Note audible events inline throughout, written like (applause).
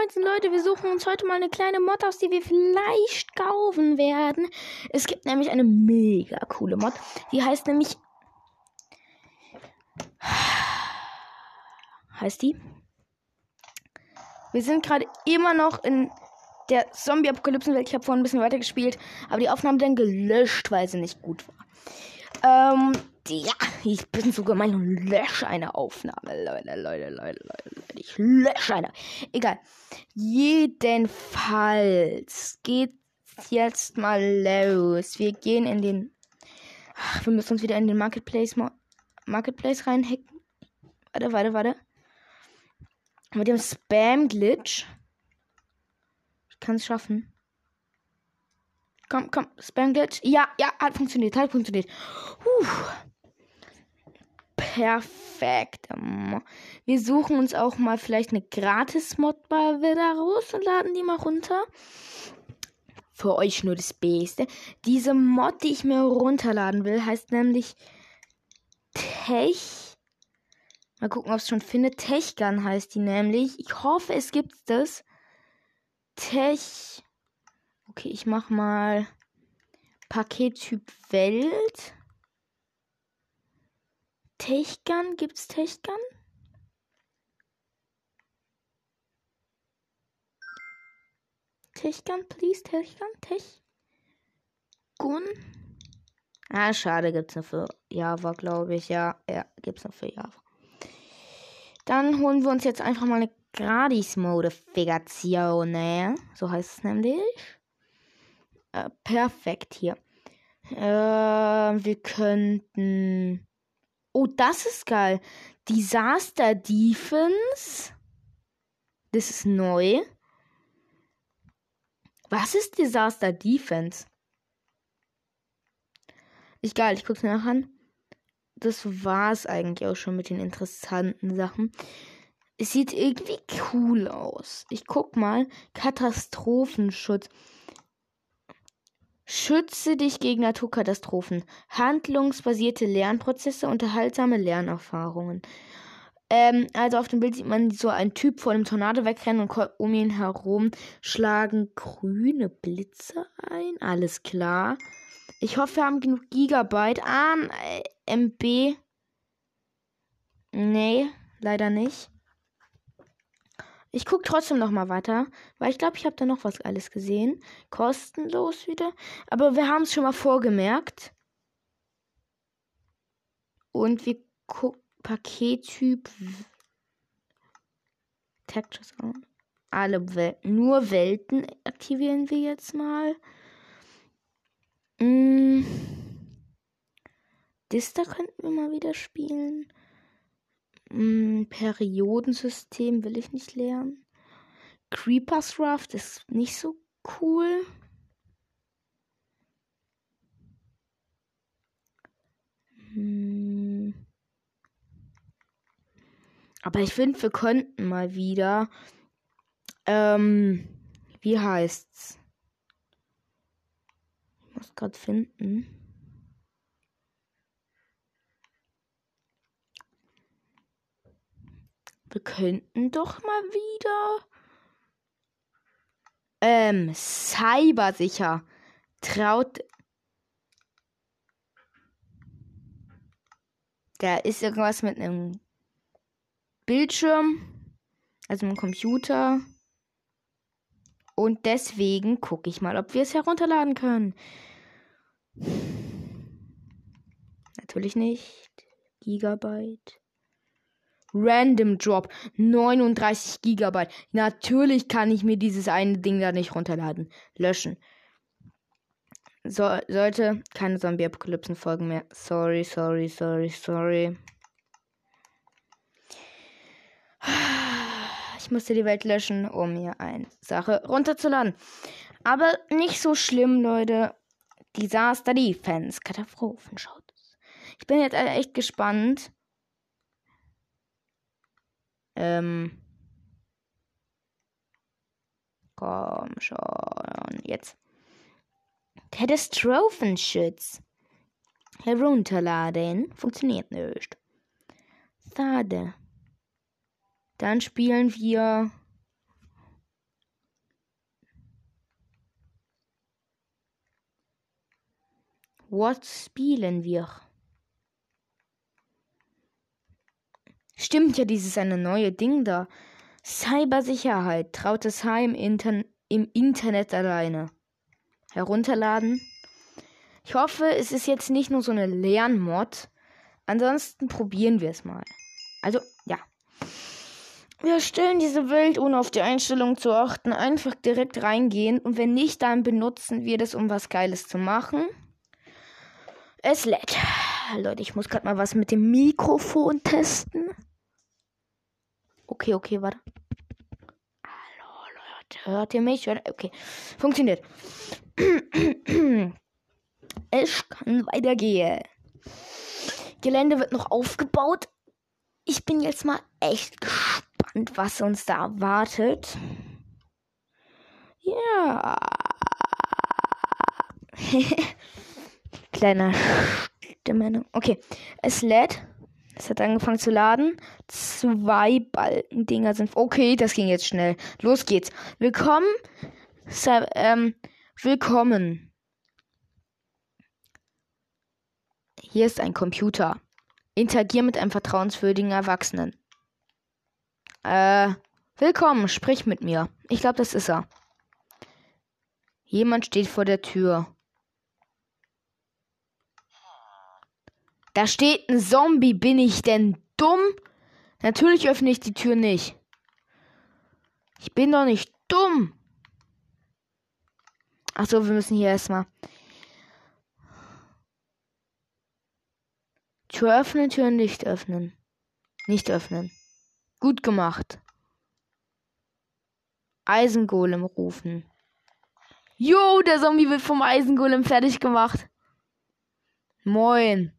Moinsen Leute, wir suchen uns heute mal eine kleine Mod aus, die wir vielleicht kaufen werden. Es gibt nämlich eine mega coole Mod. Die heißt nämlich. Heißt die? Wir sind gerade immer noch in der Zombie-Apokalypsen-Welt. Ich habe vorhin ein bisschen weiter gespielt, aber die Aufnahme dann gelöscht, weil sie nicht gut war. Ähm, ja, ich bin so gemein und lösche eine Aufnahme. Leute, Leute, Leute, Leute. Ich lösche eine. Egal. Jedenfalls geht jetzt mal los. Wir gehen in den. Ach, wir müssen uns wieder in den Marketplace, Marketplace reinhacken. Warte, warte, warte. Mit dem Spam-Glitch. Ich kann es schaffen. Komm, komm, Spam-Glitch. Ja, ja, hat funktioniert, hat funktioniert. Puh. Perfekt. Wir suchen uns auch mal vielleicht eine Gratis-Mod-Bar wieder raus und laden die mal runter. Für euch nur das Beste. Diese Mod, die ich mir runterladen will, heißt nämlich Tech. Mal gucken, ob es schon findet. Techgun heißt die nämlich. Ich hoffe, es gibt das. Tech. Okay, ich mach mal Pakettyp Welt. Techgun? Gibt's Techgun? Techgun, please, Techgun, Tech. Gun. Ah, schade, gibt's nur für Java, glaube ich. Ja, ja, gibt's nur für Java. Dann holen wir uns jetzt einfach mal eine Gratis-Modifikation. Ne? So heißt es nämlich. Äh, perfekt hier. Äh, wir könnten Oh, das ist geil. Disaster Defense. Das ist neu. Was ist Disaster Defense? Ich geil, ich guck's mir nach an. Das war's eigentlich auch schon mit den interessanten Sachen. Es sieht irgendwie cool aus. Ich guck mal. Katastrophenschutz. Schütze dich gegen Naturkatastrophen. Handlungsbasierte Lernprozesse, unterhaltsame Lernerfahrungen. Ähm, also auf dem Bild sieht man so einen Typ vor dem Tornado wegrennen und um ihn herum schlagen grüne Blitze ein. Alles klar. Ich hoffe, wir haben genug Gigabyte. Ah, äh, MB. Nee, leider nicht. Ich gucke trotzdem noch mal weiter, weil ich glaube, ich habe da noch was alles gesehen. Kostenlos wieder. Aber wir haben es schon mal vorgemerkt. Und wir gucken Pakettyp. Textures on. Alle Welten. Nur Welten aktivieren wir jetzt mal. Mm. Das da könnten wir mal wieder spielen. Hm, Periodensystem will ich nicht lernen. Creepers Raft ist nicht so cool. Hm. Aber ich finde, wir könnten mal wieder. Ähm, wie heißt's? Ich muss gerade finden. Wir könnten doch mal wieder. Ähm, cybersicher. Traut. Da ist irgendwas mit einem Bildschirm. Also einem Computer. Und deswegen gucke ich mal, ob wir es herunterladen können. Natürlich nicht. Gigabyte. Random Drop 39 Gigabyte. Natürlich kann ich mir dieses eine Ding da nicht runterladen. Löschen. So, sollte keine Zombie-Apokalypsen folgen mehr. Sorry, sorry, sorry, sorry. Ich musste die Welt löschen, um mir eine Sache runterzuladen. Aber nicht so schlimm, Leute. Disaster Defense. Katastrophen, schaut es. Ich bin jetzt echt gespannt ähm. Komm schon. Jetzt. Katastrophenschutz. Herunterladen. Funktioniert nicht. Schade. Dann spielen wir. Was spielen wir? Stimmt ja, dieses eine neue Ding da. Cybersicherheit. Traut es Heim Intern im Internet alleine. Herunterladen. Ich hoffe, es ist jetzt nicht nur so eine Lernmod. Ansonsten probieren wir es mal. Also, ja. Wir stellen diese Welt, ohne auf die Einstellung zu achten, einfach direkt reingehen. Und wenn nicht, dann benutzen wir das, um was Geiles zu machen. Es lädt. Leute, ich muss gerade mal was mit dem Mikrofon testen. Okay, okay, warte. Hallo, Leute. Hört ihr mich? Okay. Funktioniert. (clears throat) es kann weitergehen. Gelände wird noch aufgebaut. Ich bin jetzt mal echt gespannt, was uns da erwartet. Ja. (laughs) Kleiner Stimme. Okay. Es lädt. Es hat angefangen zu laden. Zwei Balkendinger sind. Okay, das ging jetzt schnell. Los geht's. Willkommen. Ähm, willkommen. Hier ist ein Computer. Interagier mit einem vertrauenswürdigen Erwachsenen. Äh, willkommen, sprich mit mir. Ich glaube, das ist er. Jemand steht vor der Tür. Da steht ein Zombie. Bin ich denn dumm? Natürlich öffne ich die Tür nicht. Ich bin doch nicht dumm. Achso, wir müssen hier erstmal. Tür öffnen, Tür nicht öffnen. Nicht öffnen. Gut gemacht. Eisengolem rufen. Jo, der Zombie wird vom Eisengolem fertig gemacht. Moin.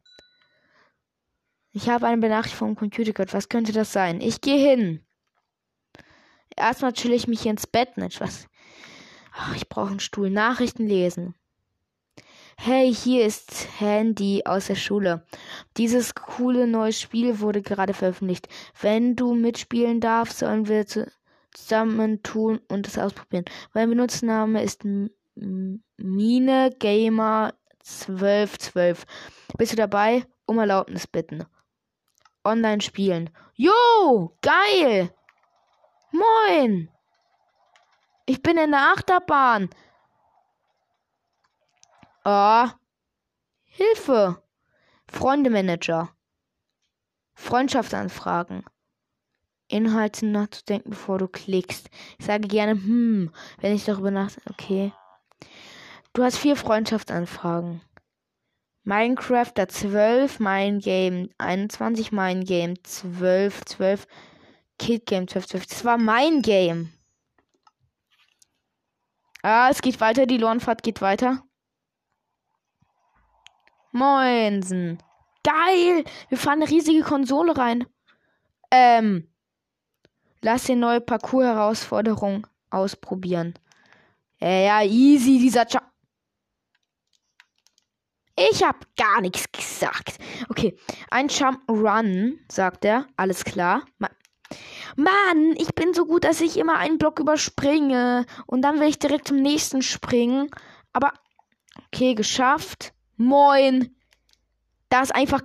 Ich habe eine Benachrichtigung vom Computer gehört. Was könnte das sein? Ich gehe hin. Erstmal chill ich mich ins Bett. Nicht was? Ach, ich brauche einen Stuhl. Nachrichten lesen. Hey, hier ist Handy aus der Schule. Dieses coole neue Spiel wurde gerade veröffentlicht. Wenn du mitspielen darfst, sollen wir zusammen tun und es ausprobieren. Mein Benutzername ist Mine Gamer 1212. Bist du dabei? Um Erlaubnis bitten online spielen. Jo, geil. Moin. Ich bin in der Achterbahn. Ah. Oh. Hilfe. Freundemanager. Freundschaftsanfragen. Inhalte nachzudenken, bevor du klickst. Ich sage gerne, hm, wenn ich darüber nachdenke. Okay. Du hast vier Freundschaftsanfragen. Minecraft da 12, mein Game 21, mein Game 12, 12, Kid Game 12, 12. Das war mein Game. Ah, es geht weiter, die Lornfahrt geht weiter. Moinsen. Geil! Wir fahren eine riesige Konsole rein. Ähm. Lass die neue Parcours-Herausforderung ausprobieren. Ja, ja, easy, dieser Ch ich hab gar nichts gesagt. Okay, ein Jump Run, sagt er. Alles klar. Mann, ich bin so gut, dass ich immer einen Block überspringe. Und dann will ich direkt zum nächsten springen. Aber, okay, geschafft. Moin. Da ist einfach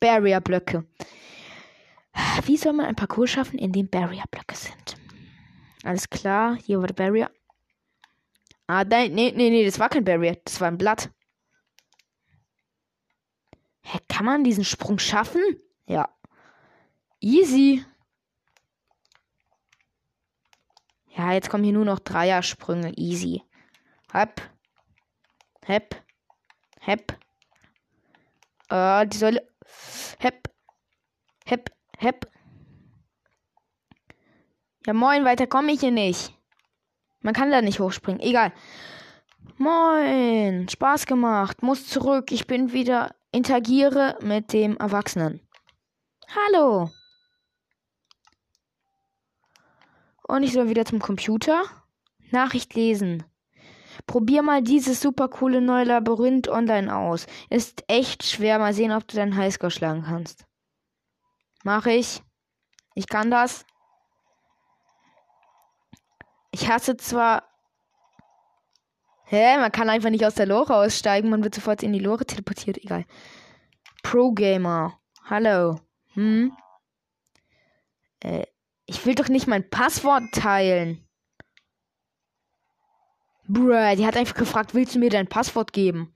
Barrier-Blöcke. Wie soll man ein Parcours schaffen, in dem Barrier-Blöcke sind? Alles klar, hier war der Barrier. Ah, nein, nee, nee, nee, das war kein Barrier. Das war ein Blatt. Hä, kann man diesen Sprung schaffen? Ja. Easy. Ja, jetzt kommen hier nur noch Dreiersprünge. Easy. Hep. Hep. Hep. Äh, die Säule. Hep. Hep. Hep. Ja, moin, weiter komme ich hier nicht. Man kann da nicht hochspringen. Egal. Moin. Spaß gemacht. Muss zurück. Ich bin wieder. Interagiere mit dem Erwachsenen. Hallo. Und ich soll wieder zum Computer. Nachricht lesen. Probier mal dieses super coole neue Labyrinth online aus. Ist echt schwer. Mal sehen, ob du deinen Highscore schlagen kannst. Mach ich. Ich kann das. Ich hasse zwar. Hä? Man kann einfach nicht aus der Lore aussteigen. Man wird sofort in die Lore teleportiert. Egal. Pro Gamer. Hallo. Hm? Äh, ich will doch nicht mein Passwort teilen. Bruh, die hat einfach gefragt, willst du mir dein Passwort geben?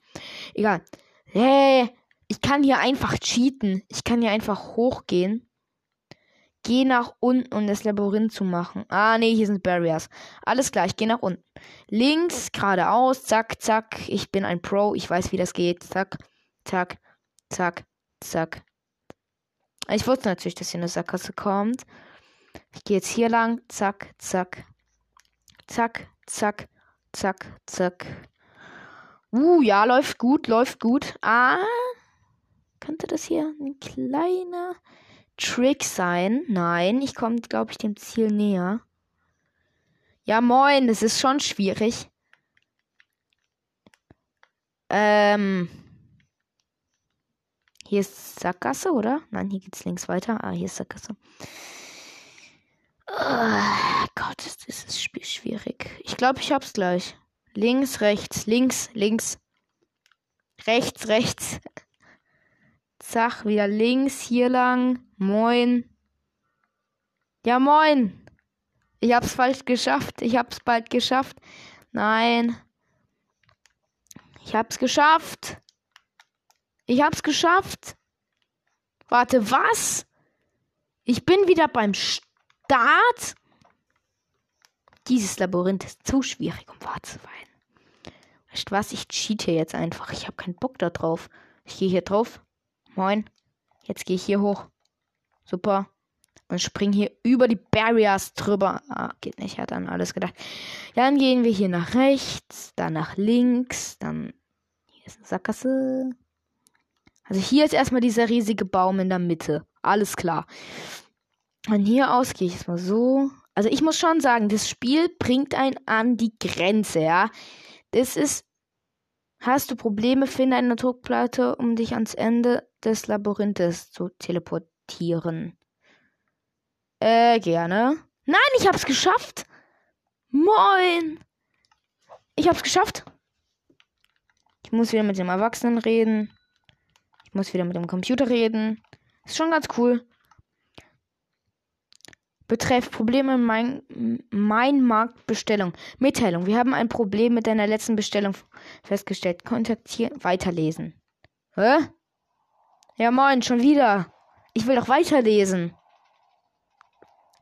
Egal. Hey, ich kann hier einfach cheaten. Ich kann hier einfach hochgehen. Geh nach unten, um das Labyrinth zu machen. Ah, nee, hier sind Barriers. Alles klar, ich gehe nach unten. Links, geradeaus, zack, zack. Ich bin ein Pro, ich weiß, wie das geht. Zack, zack, zack, zack. Ich wusste natürlich, dass hier eine Sackgasse kommt. Ich gehe jetzt hier lang. Zack, zack. Zack, zack, zack, zack. Uh, ja, läuft gut, läuft gut. Ah, könnte das hier ein kleiner Trick sein? Nein, ich komme, glaube ich, dem Ziel näher. Ja, moin, das ist schon schwierig. Ähm. Hier ist Sackgasse, oder? Nein, hier geht's links weiter. Ah, hier ist Sackgasse. Oh Gott, ist dieses Spiel schwierig. Ich glaube, ich hab's gleich. Links, rechts, links, links. Rechts, rechts. Zack, wieder links, hier lang. Moin. Ja, moin. Ich hab's falsch geschafft. Ich hab's bald geschafft. Nein. Ich hab's geschafft. Ich hab's geschafft. Warte, was? Ich bin wieder beim Start. Dieses Labyrinth ist zu schwierig, um wahr zu sein. Weißt du was? Ich cheate jetzt einfach. Ich habe keinen Bock da drauf. Ich gehe hier drauf. Moin. Jetzt gehe ich hier hoch. Super. Und spring hier über die Barriers drüber. Ah, geht nicht. Hat an alles gedacht. Dann gehen wir hier nach rechts, dann nach links, dann hier ist eine Sackgasse. Also hier ist erstmal dieser riesige Baum in der Mitte. Alles klar. Von hier aus gehe ich jetzt mal so. Also ich muss schon sagen, das Spiel bringt einen an die Grenze, ja. Das ist. Hast du Probleme, finde eine Druckplatte, um dich ans Ende des Labyrinthes zu teleportieren. Äh, gerne. Nein, ich hab's geschafft. Moin. Ich hab's geschafft. Ich muss wieder mit dem Erwachsenen reden. Ich muss wieder mit dem Computer reden. Ist schon ganz cool. Betreff Probleme in mein, mein Marktbestellung. Mitteilung. Wir haben ein Problem mit deiner letzten Bestellung festgestellt. Kontaktieren. Weiterlesen. Hä? Ja, moin, schon wieder. Ich will doch weiterlesen.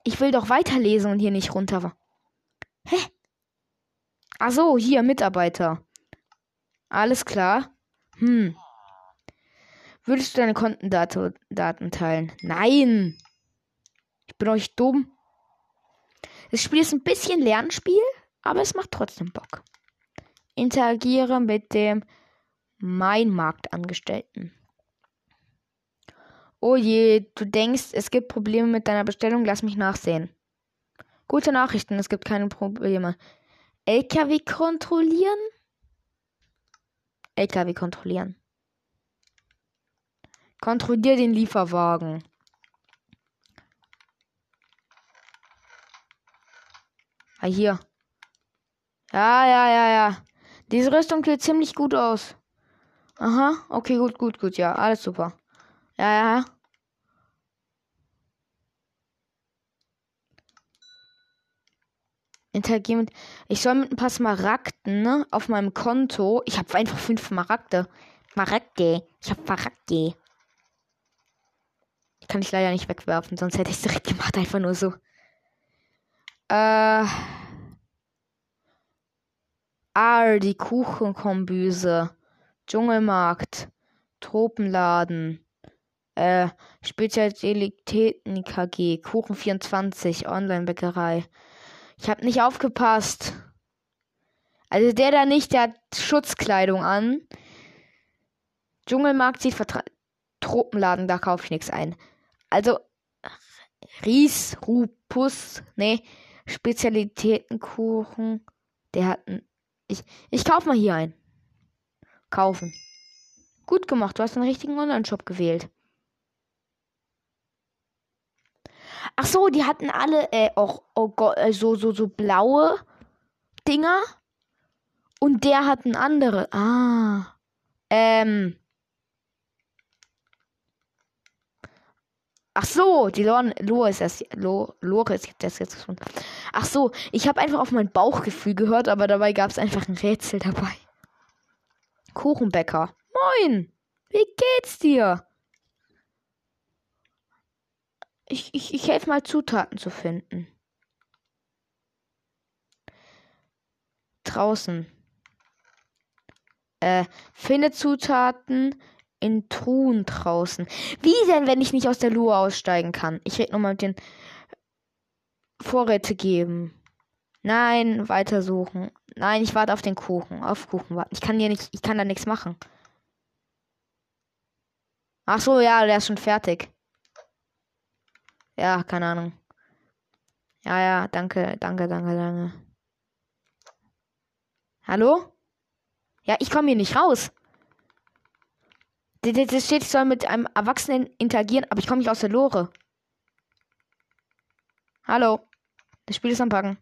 Ich will doch weiterlesen und hier nicht runter. Hä? Ach so, hier, Mitarbeiter. Alles klar. Hm. Würdest du deine Kontendaten teilen? Nein. Ich bin euch dumm. Das Spiel ist ein bisschen Lernspiel, aber es macht trotzdem Bock. Interagiere mit dem Mein Marktangestellten. Oh je, du denkst, es gibt Probleme mit deiner Bestellung, lass mich nachsehen. Gute Nachrichten, es gibt keine Probleme. LKW kontrollieren? LKW kontrollieren. Kontrollier den Lieferwagen. Ah, hier. Ja, ja, ja, ja. Diese Rüstung sieht ziemlich gut aus. Aha, okay, gut, gut, gut, ja, alles super. Ja, ja. Interagieren mit. Ich soll mit ein paar Smaragden ne, auf meinem Konto. Ich habe einfach fünf Smaragde. Smaragde. Ich habe Smaragde. Kann ich leider nicht wegwerfen, sonst hätte ich es direkt gemacht, einfach nur so. Äh. Ah, die Kuchenkombüse. Dschungelmarkt. Tropenladen. Äh, Spezialitäten KG. Kuchen 24. Online-Bäckerei. Ich hab nicht aufgepasst. Also der da nicht, der hat Schutzkleidung an. Dschungelmarkt sieht Vertrag. Tropenladen, da kaufe ich nichts ein. Also Ries, Rupus, nee, Spezialitätenkuchen. Der hat ein. Ich, ich kauf mal hier ein. Kaufen. Gut gemacht, du hast den richtigen Online-Shop gewählt. Ach so, die hatten alle äh, auch oh Gott, äh, so, so, so blaue Dinger Und der hat ein anderes. Ah. Ähm. Ach so, die Lore, Lore ist das. Lore, ist das jetzt gefunden. Ach so, ich habe einfach auf mein Bauchgefühl gehört, aber dabei gab es einfach ein Rätsel dabei. Kuchenbäcker. Moin! Wie geht's dir? Ich, ich, ich helfe mal Zutaten zu finden. Draußen. Äh, finde Zutaten in Truhen draußen. Wie denn, wenn ich nicht aus der Lure aussteigen kann? Ich rede nochmal mit den Vorräte geben. Nein, weitersuchen. Nein, ich warte auf den Kuchen. Auf Kuchen warten. Ich kann hier nicht, ich kann da nichts machen. Ach so, ja, der ist schon fertig. Ja, keine Ahnung. Ja, ja, danke, danke, danke, danke. Hallo? Ja, ich komme hier nicht raus. Das steht, ich soll mit einem Erwachsenen interagieren, aber ich komme nicht aus der Lore. Hallo. Das Spiel ist am Packen.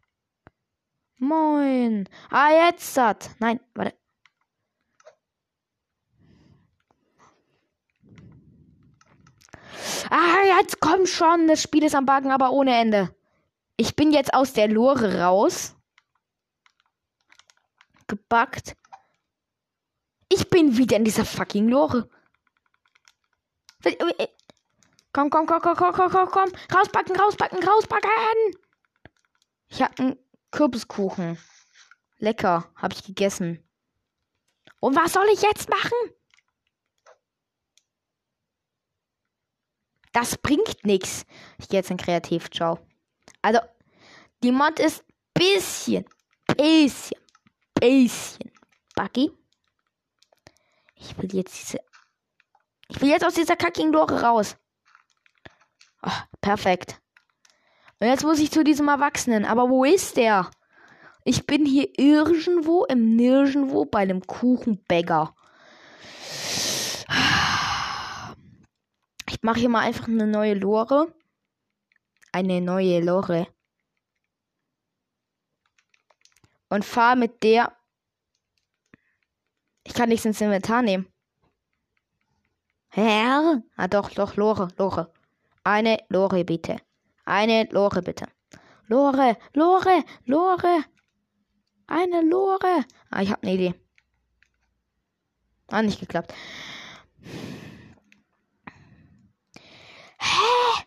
Moin. Ah, jetzt hat. Nein, warte. Ah, jetzt komm schon. Das Spiel ist am Backen, aber ohne Ende. Ich bin jetzt aus der Lore raus. Gebackt. Ich bin wieder in dieser fucking Lore. Komm, komm, komm, komm, komm, komm, komm, komm. Rauspacken, rauspacken, rauspacken. Ich hab einen Kürbiskuchen. Lecker, hab ich gegessen. Und was soll ich jetzt machen? Das bringt nichts. Ich gehe jetzt in Kreativ. Ciao. Also, die Mod ist bisschen, bisschen, bisschen buggy. Ich will jetzt diese. Ich will jetzt aus dieser kackigen Lore raus. Oh, perfekt. Und jetzt muss ich zu diesem Erwachsenen. Aber wo ist der? Ich bin hier irgendwo im Nirgendwo bei einem Kuchenbäcker. Ich mache hier mal einfach eine neue Lore. Eine neue Lore. Und fahre mit der. Ich kann nichts ins Inventar nehmen. Hä? Ah, doch, doch, Lore, Lore. Eine Lore bitte. Eine Lore bitte. Lore, Lore, Lore. Eine Lore. Ah, ich habe eine Idee. Ah, nicht geklappt. Hä?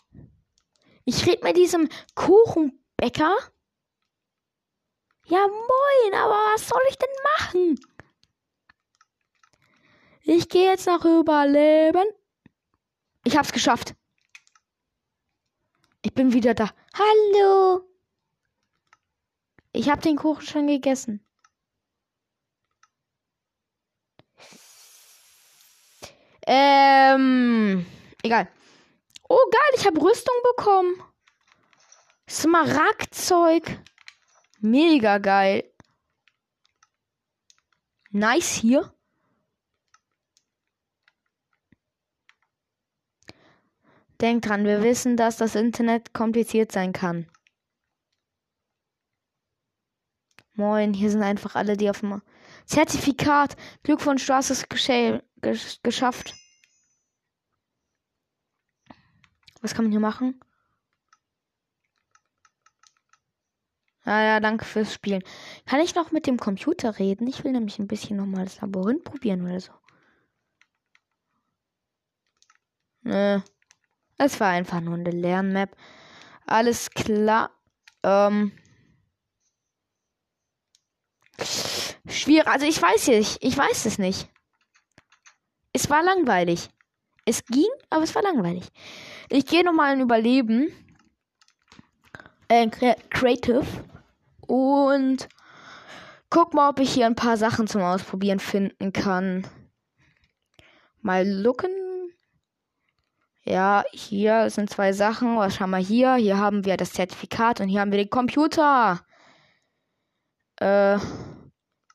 Ich rede mit diesem Kuchenbäcker. Ja, moin, aber was soll ich denn machen? Ich gehe jetzt nach Überleben. Ich hab's geschafft. Ich bin wieder da. Hallo. Ich habe den Kuchen schon gegessen. Ähm, egal. Oh, geil, ich habe Rüstung bekommen. Smaragdzeug. Mega geil. Nice hier. Denkt dran, wir wissen, dass das Internet kompliziert sein kann. Moin, hier sind einfach alle, die auf dem Zertifikat. Glückwunsch, du hast es gesch geschafft. Was kann man hier machen? Ja, ja, danke fürs Spielen. Kann ich noch mit dem Computer reden? Ich will nämlich ein bisschen nochmal das Labyrinth probieren oder so. Nö. Es war einfach nur eine Lernmap. Alles klar. Ähm. Schwierig. Also ich weiß nicht. Ich weiß es nicht. Es war langweilig. Es ging, aber es war langweilig. Ich gehe nochmal in Überleben. Äh, Creative. Und guck mal, ob ich hier ein paar Sachen zum Ausprobieren finden kann. Mal looken. Ja, hier sind zwei Sachen. Was haben wir hier? Hier haben wir das Zertifikat und hier haben wir den Computer. Äh,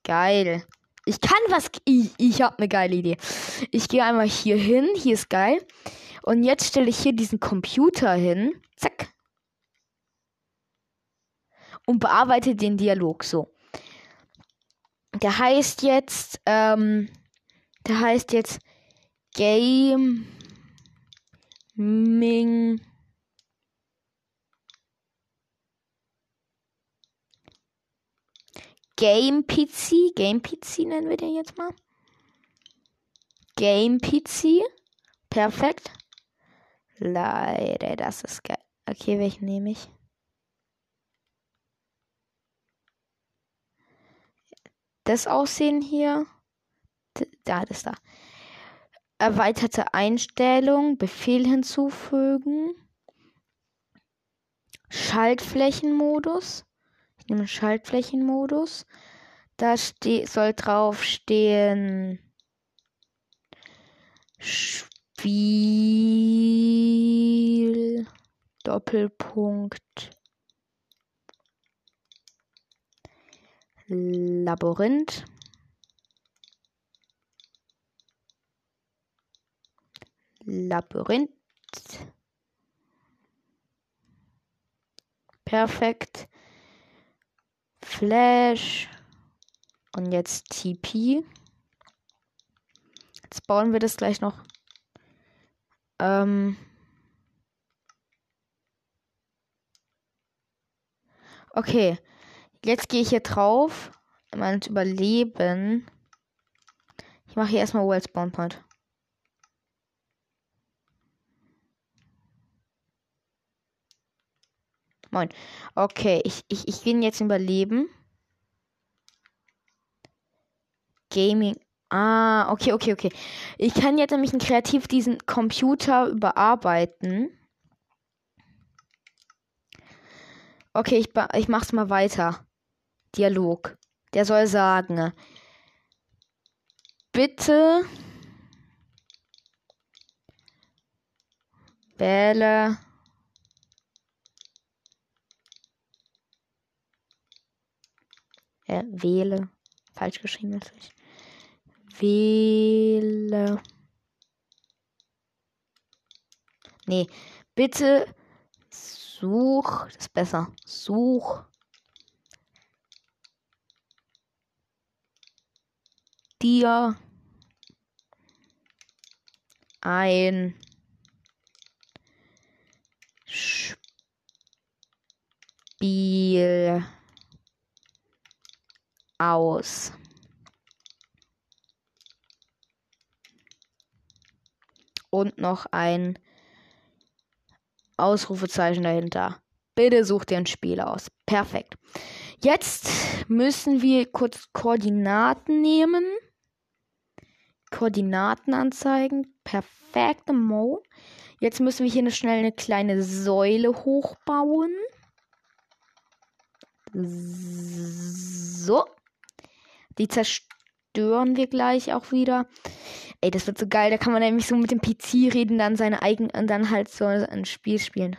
geil. Ich kann was. Ich, ich habe eine geile Idee. Ich gehe einmal hier hin. Hier ist geil. Und jetzt stelle ich hier diesen Computer hin. Zack. Und bearbeite den Dialog so. Der heißt jetzt, ähm, der heißt jetzt Gaming Game PC. Game PC nennen wir den jetzt mal. Game PC. Perfekt. Leider, das ist geil. Okay, welchen nehme ich? Das Aussehen hier. Da, das da. Erweiterte Einstellung. Befehl hinzufügen. Schaltflächenmodus. Nehme Schaltflächenmodus. Da soll drauf stehen. Spiel. Doppelpunkt. Labyrinth. Labyrinth. Perfekt. Flash. Und jetzt TP. Jetzt bauen wir das gleich noch. Ähm. Okay. Jetzt gehe ich hier drauf. Mein Überleben. Ich mache hier erstmal World Spawn Point. Moin. Okay, ich, ich, ich will jetzt überleben. Gaming. Ah, okay, okay, okay. Ich kann jetzt nämlich kreativ diesen Computer überarbeiten. Okay, ich, ich mach's mal weiter. Dialog. Der soll sagen. Bitte wähle äh, wähle falsch geschrieben natürlich. Wähle Nee, bitte such, das ist besser. Such dir ein Spiel aus. Und noch ein Ausrufezeichen dahinter. Bitte such dir ein Spiel aus. Perfekt. Jetzt müssen wir kurz Koordinaten nehmen. Koordinaten anzeigen. Perfekt, Mo. Jetzt müssen wir hier schnell eine kleine Säule hochbauen. So. Die zerstören wir gleich auch wieder. Ey, das wird so geil. Da kann man nämlich so mit dem PC reden, dann seine eigenen, und dann halt so ein Spiel spielen.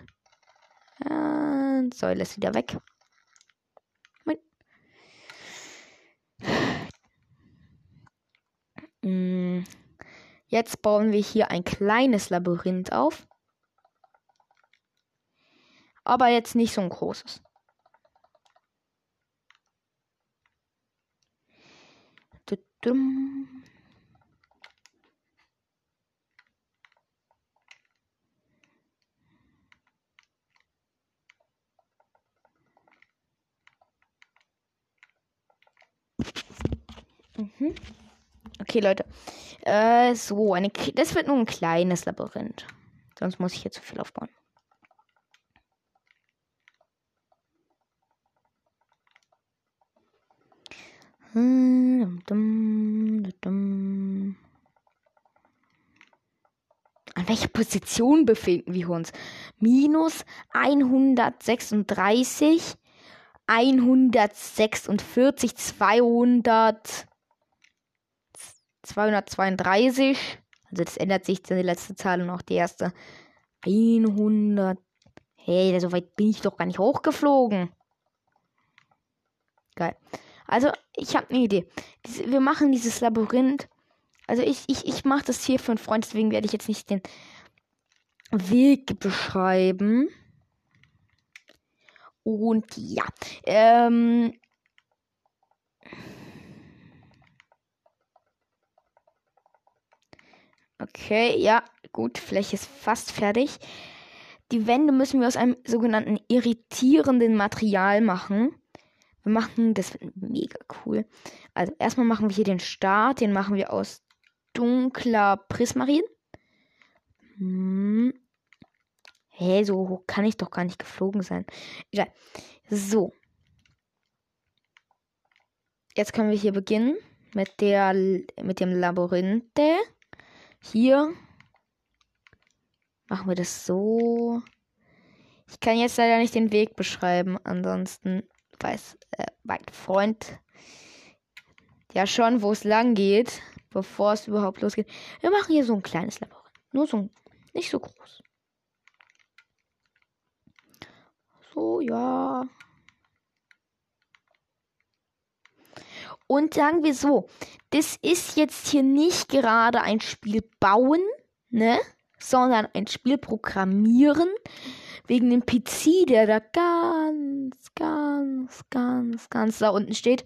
Und Säule ist wieder weg. Mm. Jetzt bauen wir hier ein kleines Labyrinth auf. Aber jetzt nicht so ein großes. Mhm. Okay, Leute. Äh, so, eine, das wird nur ein kleines Labyrinth. Sonst muss ich hier zu viel aufbauen. An welcher Position befinden wir uns? Minus 136, 146, 200. 232. Also das ändert sich die letzte Zahl und auch die erste. 100. Hey, so weit bin ich doch gar nicht hochgeflogen. Geil. Also, ich habe eine Idee. Wir machen dieses Labyrinth. Also ich, ich, ich mache das hier für einen Freund, deswegen werde ich jetzt nicht den Weg beschreiben. Und ja. Ähm. Okay, ja, gut. Fläche ist fast fertig. Die Wände müssen wir aus einem sogenannten irritierenden Material machen. Wir machen, das wird mega cool. Also erstmal machen wir hier den Start, den machen wir aus dunkler Prismarin. Hm. Hä, hey, so hoch kann ich doch gar nicht geflogen sein. Egal. So. Jetzt können wir hier beginnen mit der mit dem Labyrinthe. Hier machen wir das so. Ich kann jetzt leider nicht den Weg beschreiben, ansonsten weiß äh, mein Freund ja schon, wo es lang geht, bevor es überhaupt losgeht. Wir machen hier so ein kleines Labyrinth. Nur so nicht so groß. So, ja. Und sagen wir so, das ist jetzt hier nicht gerade ein Spiel bauen, ne? Sondern ein Spiel programmieren. Wegen dem PC, der da ganz, ganz, ganz, ganz da unten steht.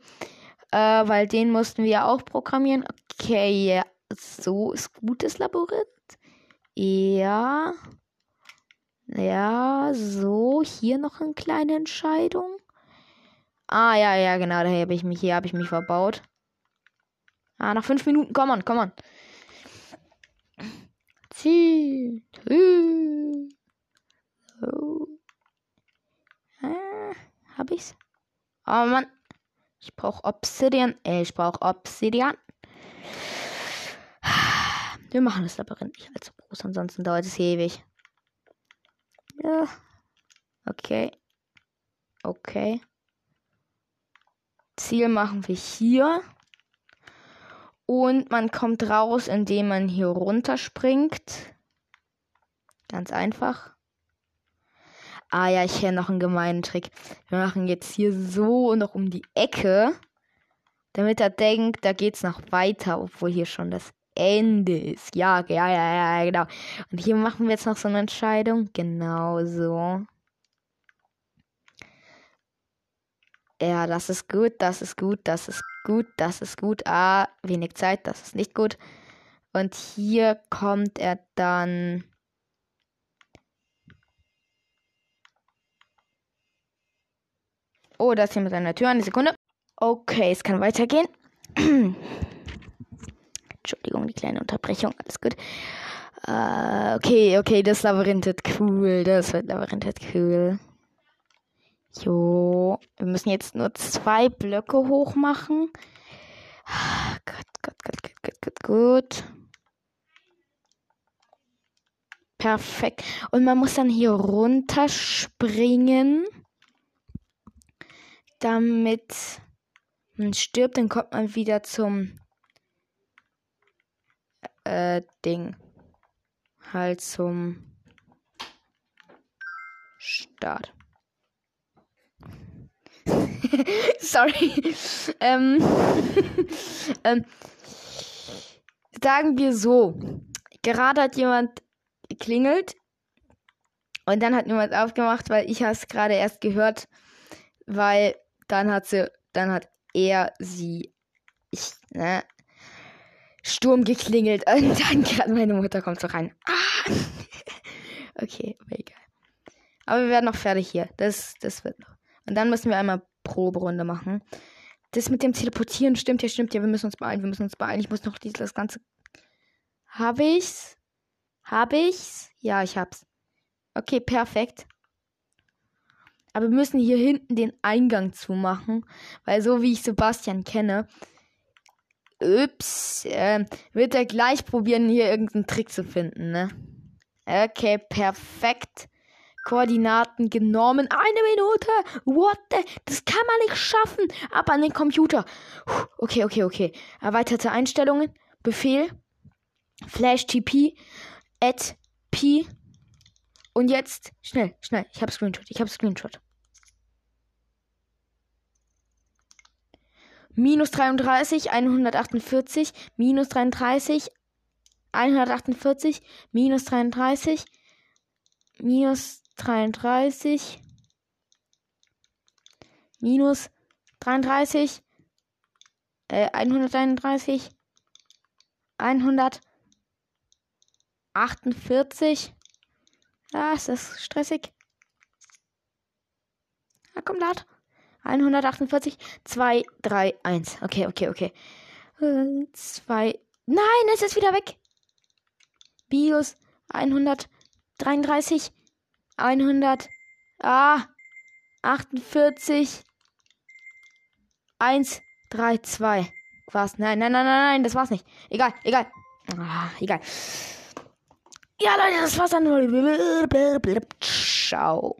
Äh, weil den mussten wir auch programmieren. Okay, ja. So ist gutes Labyrinth. Ja. Ja, so. Hier noch eine kleine Entscheidung. Ah, ja, ja, genau. Da habe ich mich, hier habe ich mich verbaut. Ah, nach fünf Minuten. Komm on, komm on. Zieh. Oh. Ah, hab ich's? Oh Mann. Ich brauche Obsidian. Äh, ich brauche Obsidian. Wir machen das Labyrinth nicht allzu groß, ansonsten dauert es ewig. Ja. Okay. Okay. Ziel machen wir hier. Und man kommt raus, indem man hier runterspringt. Ganz einfach. Ah ja, ich kenne noch einen gemeinen Trick. Wir machen jetzt hier so noch um die Ecke, damit er denkt, da geht's noch weiter, obwohl hier schon das Ende ist. Ja, ja, ja, ja, genau. Und hier machen wir jetzt noch so eine Entscheidung. Genau so. Ja, das ist gut, das ist gut, das ist gut, das ist gut. Ah, wenig Zeit, das ist nicht gut. Und hier kommt er dann. Oh, da ist jemand an der Tür. Eine Sekunde. Okay, es kann weitergehen. (clears throat) Entschuldigung, die kleine Unterbrechung. Alles gut. Uh, okay, okay, das Labyrinth ist cool. Das wird Labyrinth ist cool. Jo, wir müssen jetzt nur zwei Blöcke hoch machen. Gut, gut, gut, gut, gut, gut, gut. Perfekt. Und man muss dann hier runterspringen, damit man stirbt. Dann kommt man wieder zum äh, Ding. Halt zum Start. (laughs) Sorry. ähm, (laughs) ähm, sagen wir so. Gerade hat jemand geklingelt und dann hat jemand aufgemacht, weil ich es gerade erst gehört, weil dann hat sie, dann hat er sie, ich, ne, Sturm geklingelt (laughs) und dann gerade meine Mutter kommt so rein. Ah! (laughs) okay, aber egal. Aber wir werden noch fertig hier. Das, das wird noch. Und dann müssen wir einmal Proberunde machen. Das mit dem Teleportieren stimmt ja, stimmt ja. Wir müssen uns beeilen, wir müssen uns beeilen. Ich muss noch dieses, das Ganze. Habe ich's? Habe ich's? Ja, ich hab's. Okay, perfekt. Aber wir müssen hier hinten den Eingang zumachen. Weil so wie ich Sebastian kenne, ups, äh, wird er gleich probieren, hier irgendeinen Trick zu finden, ne? Okay, perfekt. Koordinaten genommen. Eine Minute. What the? Das kann man nicht schaffen. Ab an den Computer. Okay, okay, okay. Erweiterte Einstellungen. Befehl. Flash TP. Add P. Und jetzt schnell, schnell. Ich habe Screenshot. Ich habe Screenshot. Minus 33, 148, minus 33, 148, minus 33, minus 33 minus 33 äh, 131 100 148. Ja, ist das stressig. Ja, komm, lad. 148, 2, 3, 1. Okay, okay, okay. 2. Nein, es ist wieder weg. BIOS 133, 100. Ah, 48, 1, 3, 2. Was? Nein, nein, nein, nein, nein, das war's nicht. Egal, egal. Ah, egal. Ja, Leute, das war's dann. Ciao.